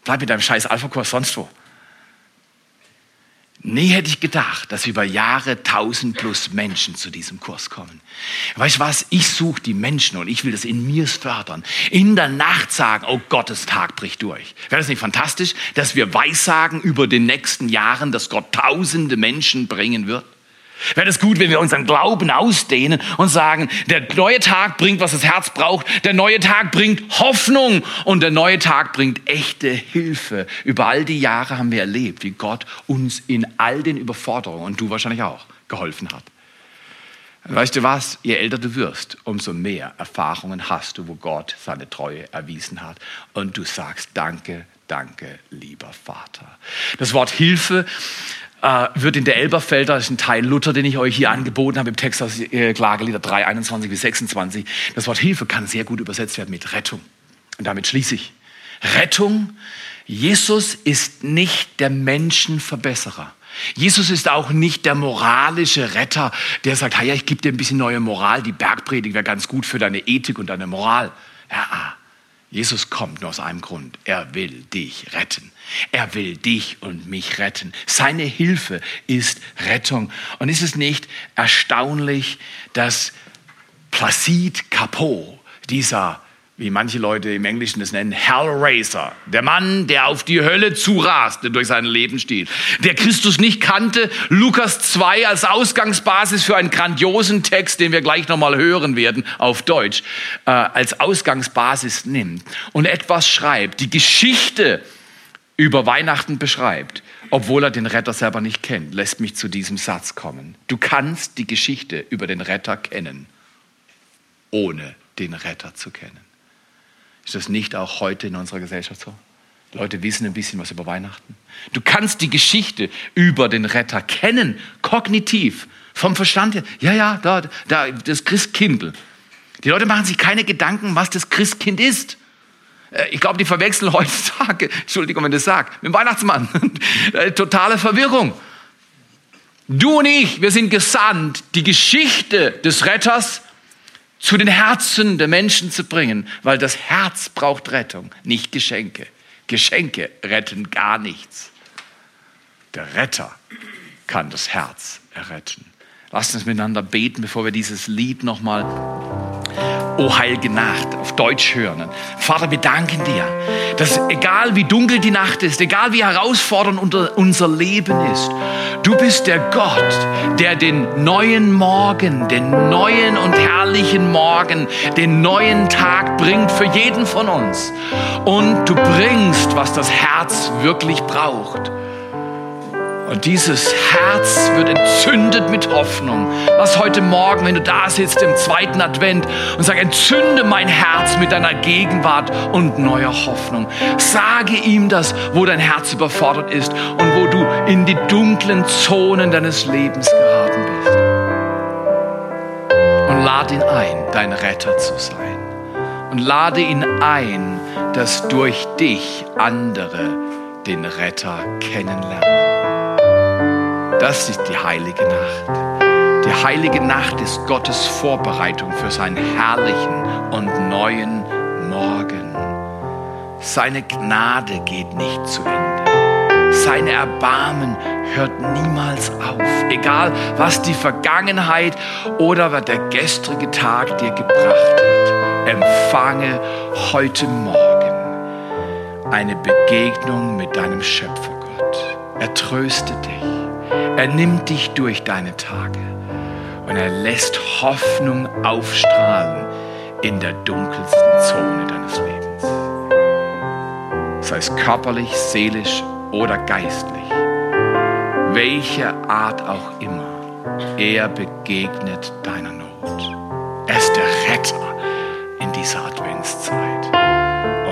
Bleib mit deinem scheiß Alpha-Kurs sonst wo. Nie hätte ich gedacht, dass über Jahre tausend plus Menschen zu diesem Kurs kommen. Weißt du was? Ich suche die Menschen und ich will das in mir fördern. In der Nacht sagen, oh Gottes Tag bricht durch. Wäre das nicht fantastisch, dass wir weissagen über den nächsten Jahren, dass Gott tausende Menschen bringen wird? Wäre es gut, wenn wir unseren Glauben ausdehnen und sagen, der neue Tag bringt, was das Herz braucht, der neue Tag bringt Hoffnung und der neue Tag bringt echte Hilfe. Über all die Jahre haben wir erlebt, wie Gott uns in all den Überforderungen, und du wahrscheinlich auch, geholfen hat. Weißt du was? Je älter du wirst, umso mehr Erfahrungen hast du, wo Gott seine Treue erwiesen hat. Und du sagst, danke, danke, lieber Vater. Das Wort Hilfe äh, wird in der Elberfelder, das ist ein Teil Luther, den ich euch hier angeboten habe im Text aus äh, Klagelieder 3, 21 bis 26. Das Wort Hilfe kann sehr gut übersetzt werden mit Rettung. Und damit schließe ich. Rettung. Jesus ist nicht der Menschenverbesserer. Jesus ist auch nicht der moralische Retter, der sagt, ja, ich gebe dir ein bisschen neue Moral, die Bergpredigt wäre ganz gut für deine Ethik und deine Moral. Ja, Jesus kommt nur aus einem Grund. Er will dich retten. Er will dich und mich retten. Seine Hilfe ist Rettung. Und ist es nicht erstaunlich, dass Placide Capot, dieser wie manche Leute im Englischen das nennen, Hellraiser. Der Mann, der auf die Hölle zurast, der durch sein Leben steht. Der Christus nicht kannte, Lukas 2 als Ausgangsbasis für einen grandiosen Text, den wir gleich nochmal hören werden auf Deutsch, äh, als Ausgangsbasis nimmt und etwas schreibt, die Geschichte über Weihnachten beschreibt, obwohl er den Retter selber nicht kennt, lässt mich zu diesem Satz kommen. Du kannst die Geschichte über den Retter kennen, ohne den Retter zu kennen. Ist das nicht auch heute in unserer Gesellschaft so? Leute wissen ein bisschen was über Weihnachten. Du kannst die Geschichte über den Retter kennen, kognitiv, vom Verstand her. Ja, ja, da, da, das Christkindl. Die Leute machen sich keine Gedanken, was das Christkind ist. Äh, Ich glaube, die verwechseln heutzutage, Entschuldigung, wenn ich das sage, mit dem Weihnachtsmann. Äh, Totale Verwirrung. Du und ich, wir sind gesandt, die Geschichte des Retters zu den Herzen der Menschen zu bringen, weil das Herz braucht Rettung, nicht Geschenke. Geschenke retten gar nichts. Der Retter kann das Herz erretten. Lasst uns miteinander beten, bevor wir dieses Lied nochmal O heilige Nacht auf Deutsch hören. Vater, wir danken dir, dass egal wie dunkel die Nacht ist, egal wie herausfordernd unser Leben ist, du bist der Gott, der den neuen Morgen, den neuen und herrlichen Morgen, den neuen Tag bringt für jeden von uns. Und du bringst, was das Herz wirklich braucht. Und dieses Herz wird entzündet mit Hoffnung. Lass heute Morgen, wenn du da sitzt im zweiten Advent und sag, entzünde mein Herz mit deiner Gegenwart und neuer Hoffnung. Sage ihm das, wo dein Herz überfordert ist und wo du in die dunklen Zonen deines Lebens geraten bist. Und lade ihn ein, dein Retter zu sein. Und lade ihn ein, dass durch dich andere den Retter kennenlernen. Das ist die heilige Nacht. Die heilige Nacht ist Gottes Vorbereitung für seinen herrlichen und neuen Morgen. Seine Gnade geht nicht zu Ende. Sein Erbarmen hört niemals auf. Egal, was die Vergangenheit oder was der gestrige Tag dir gebracht hat. Empfange heute Morgen eine Begegnung mit deinem Schöpfergott. Er tröstet dich. Er nimmt dich durch deine Tage und er lässt Hoffnung aufstrahlen in der dunkelsten Zone deines Lebens. Sei es körperlich, seelisch oder geistlich. Welche Art auch immer, er begegnet deiner Not. Er ist der Retter in dieser Adventszeit.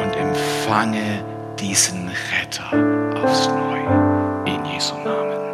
Und empfange diesen Retter aufs Neue in Jesu Namen.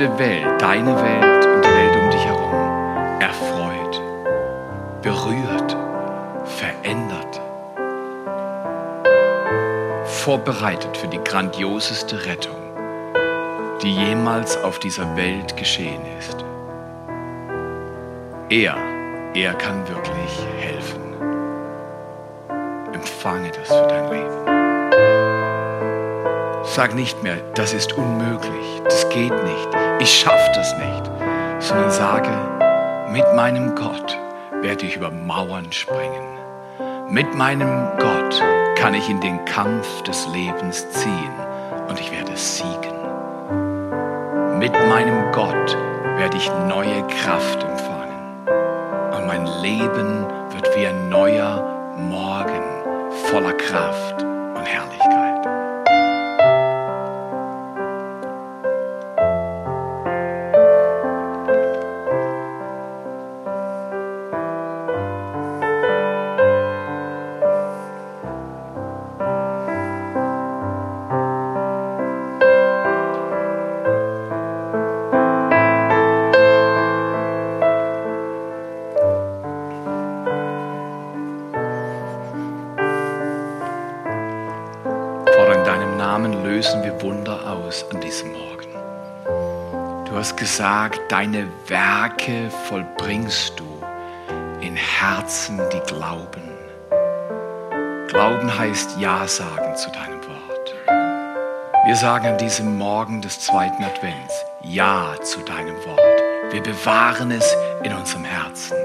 erschöpfte Welt, deine Welt und die Welt um dich herum erfreut, berührt, verändert, vorbereitet für die grandioseste Rettung, die jemals auf dieser Welt geschehen ist. Er, er kann wirklich helfen. Sag nicht mehr, das ist unmöglich, das geht nicht, ich schaffe das nicht, sondern sage, mit meinem Gott werde ich über Mauern springen. Mit meinem Gott kann ich in den Kampf des Lebens ziehen und ich werde siegen. Mit meinem Gott werde ich neue Kraft empfangen und mein Leben wird wie ein neuer Morgen voller Kraft deine Werke vollbringst du in Herzen, die glauben. Glauben heißt Ja sagen zu deinem Wort. Wir sagen an diesem Morgen des zweiten Advents Ja zu deinem Wort. Wir bewahren es in unserem Herzen.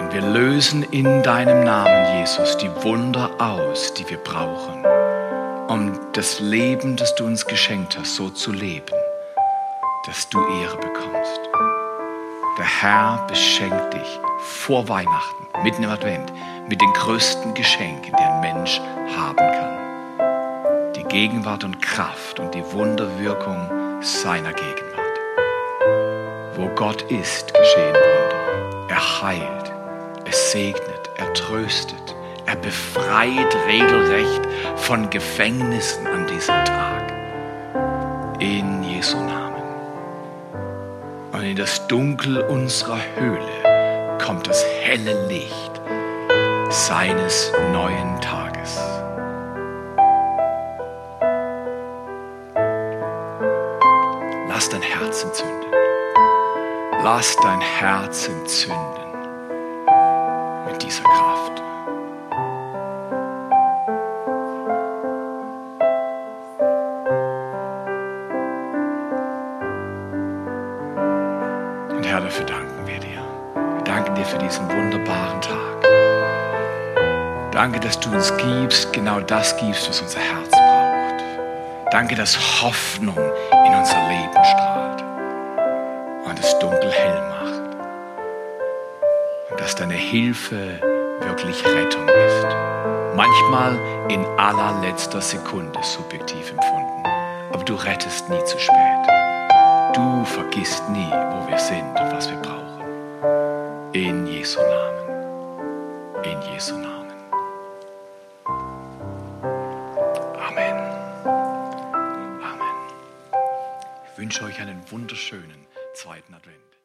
Und wir lösen in deinem Namen, Jesus, die Wunder aus, die wir brauchen, um das Leben, das du uns geschenkt hast, so zu leben, dass du Ehre bekommst. Der Herr beschenkt dich vor Weihnachten, mitten im Advent, mit den größten Geschenken, die ein Mensch haben kann. Die Gegenwart und Kraft und die Wunderwirkung seiner Gegenwart. Wo Gott ist, geschehen Wunder. Er heilt, er segnet, er tröstet, er befreit regelrecht von Gefängnissen an diesem Tag. In Jesu Namen. Und in das Dunkel unserer Höhle kommt das helle Licht seines neuen Tages. Lass dein Herz entzünden. Lass dein Herz entzünden mit dieser Kraft. Für diesen wunderbaren Tag. Danke, dass du uns gibst, genau das gibst, was unser Herz braucht. Danke, dass Hoffnung in unser Leben strahlt und es dunkel hell macht. Und dass deine Hilfe wirklich Rettung ist. Manchmal in allerletzter Sekunde subjektiv empfunden. Aber du rettest nie zu spät. Du vergisst nie, wo wir sind und was wir brauchen. In Jesu Namen. In Jesu Namen. Amen. Amen. Ich wünsche euch einen wunderschönen zweiten Advent.